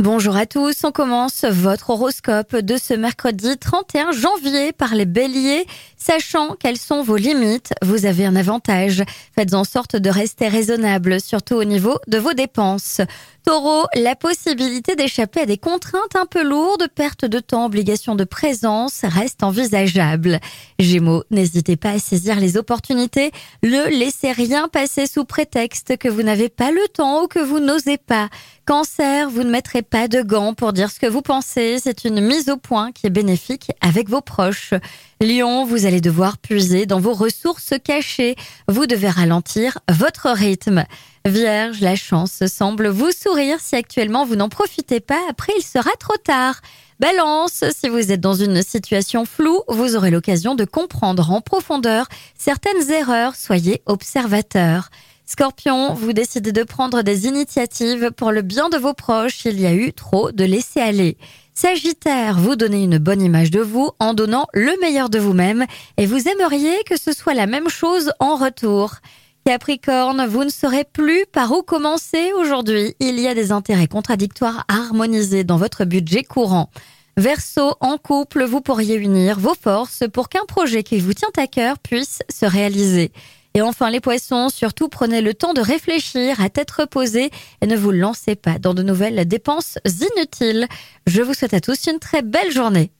Bonjour à tous, on commence votre horoscope de ce mercredi 31 janvier par les béliers. Sachant quelles sont vos limites, vous avez un avantage. Faites en sorte de rester raisonnable, surtout au niveau de vos dépenses. Taureau, la possibilité d'échapper à des contraintes un peu lourdes, perte de temps, obligation de présence reste envisageable. Gémeaux, n'hésitez pas à saisir les opportunités. Ne laissez rien passer sous prétexte que vous n'avez pas le temps ou que vous n'osez pas. Cancer, vous ne mettrez pas de gants pour dire ce que vous pensez. C'est une mise au point qui est bénéfique avec vos proches. Lion, vous allez devoir puiser dans vos ressources cachées. Vous devez ralentir votre rythme. Vierge, la chance semble vous sourire si actuellement vous n'en profitez pas. Après, il sera trop tard. Balance, si vous êtes dans une situation floue, vous aurez l'occasion de comprendre en profondeur certaines erreurs. Soyez observateur. Scorpion, vous décidez de prendre des initiatives pour le bien de vos proches. Il y a eu trop de laisser aller. Sagittaire, vous donnez une bonne image de vous en donnant le meilleur de vous-même et vous aimeriez que ce soit la même chose en retour. Capricorne, vous ne saurez plus par où commencer aujourd'hui. Il y a des intérêts contradictoires harmonisés dans votre budget courant. Verseau, en couple, vous pourriez unir vos forces pour qu'un projet qui vous tient à cœur puisse se réaliser. Et enfin, les poissons, surtout prenez le temps de réfléchir à tête reposée et ne vous lancez pas dans de nouvelles dépenses inutiles. Je vous souhaite à tous une très belle journée.